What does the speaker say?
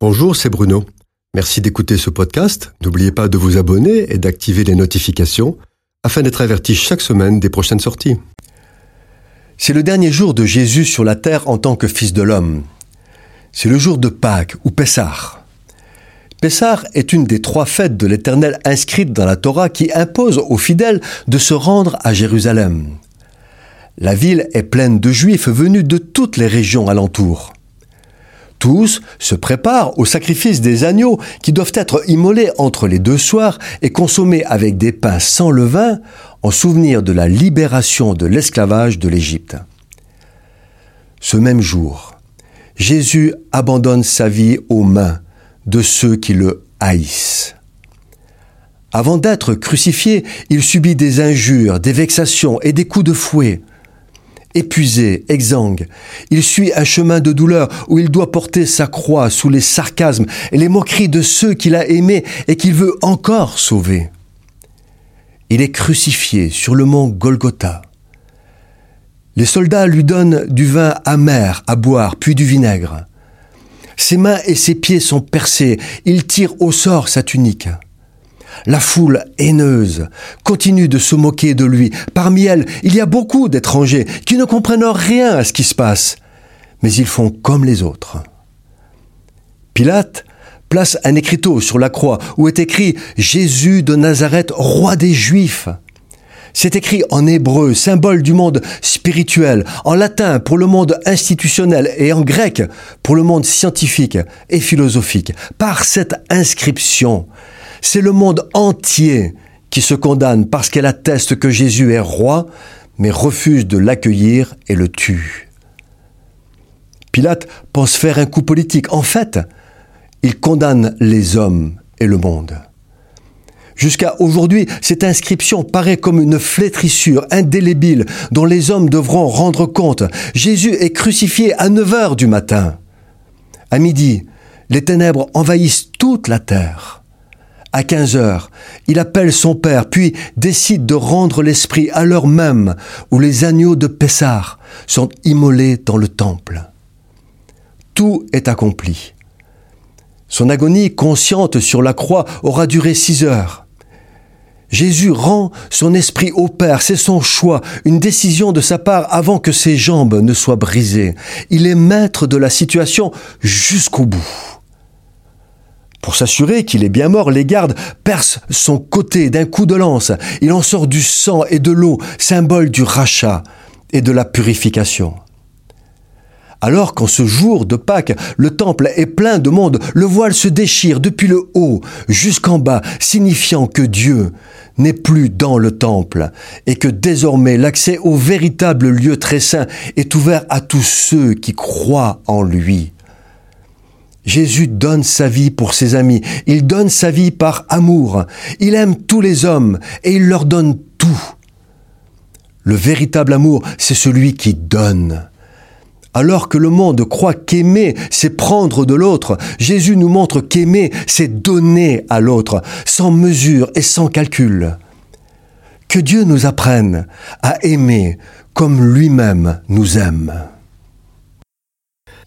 Bonjour, c'est Bruno. Merci d'écouter ce podcast. N'oubliez pas de vous abonner et d'activer les notifications afin d'être averti chaque semaine des prochaines sorties. C'est le dernier jour de Jésus sur la terre en tant que Fils de l'homme. C'est le jour de Pâques ou Pessah. Pessah est une des trois fêtes de l'Éternel inscrites dans la Torah qui impose aux fidèles de se rendre à Jérusalem. La ville est pleine de Juifs venus de toutes les régions alentours. Se préparent au sacrifice des agneaux qui doivent être immolés entre les deux soirs et consommés avec des pains sans levain en souvenir de la libération de l'esclavage de l'Égypte. Ce même jour, Jésus abandonne sa vie aux mains de ceux qui le haïssent. Avant d'être crucifié, il subit des injures, des vexations et des coups de fouet. Épuisé, exsangue, il suit un chemin de douleur où il doit porter sa croix sous les sarcasmes et les moqueries de ceux qu'il a aimés et qu'il veut encore sauver. Il est crucifié sur le mont Golgotha. Les soldats lui donnent du vin amer à boire, puis du vinaigre. Ses mains et ses pieds sont percés, il tire au sort sa tunique. La foule haineuse continue de se moquer de lui. Parmi elles, il y a beaucoup d'étrangers qui ne comprennent rien à ce qui se passe, mais ils font comme les autres. Pilate place un écriteau sur la croix où est écrit Jésus de Nazareth, roi des Juifs. C'est écrit en hébreu, symbole du monde spirituel, en latin pour le monde institutionnel et en grec pour le monde scientifique et philosophique. Par cette inscription, c'est le monde entier qui se condamne parce qu'elle atteste que Jésus est roi, mais refuse de l'accueillir et le tue. Pilate pense faire un coup politique. En fait, il condamne les hommes et le monde. Jusqu'à aujourd'hui, cette inscription paraît comme une flétrissure indélébile dont les hommes devront rendre compte. Jésus est crucifié à 9 heures du matin. À midi, les ténèbres envahissent toute la terre. À 15 heures, il appelle son père, puis décide de rendre l'esprit à l'heure même où les agneaux de Pessar sont immolés dans le temple. Tout est accompli. Son agonie consciente sur la croix aura duré six heures. Jésus rend son esprit au Père, c'est son choix, une décision de sa part avant que ses jambes ne soient brisées. Il est maître de la situation jusqu'au bout. Pour s'assurer qu'il est bien mort, les gardes percent son côté d'un coup de lance. Il en sort du sang et de l'eau, symbole du rachat et de la purification. Alors qu'en ce jour de Pâques, le temple est plein de monde, le voile se déchire depuis le haut jusqu'en bas, signifiant que Dieu n'est plus dans le temple et que désormais l'accès au véritable lieu très saint est ouvert à tous ceux qui croient en lui. Jésus donne sa vie pour ses amis, il donne sa vie par amour, il aime tous les hommes et il leur donne tout. Le véritable amour, c'est celui qui donne. Alors que le monde croit qu'aimer, c'est prendre de l'autre, Jésus nous montre qu'aimer, c'est donner à l'autre, sans mesure et sans calcul. Que Dieu nous apprenne à aimer comme lui-même nous aime.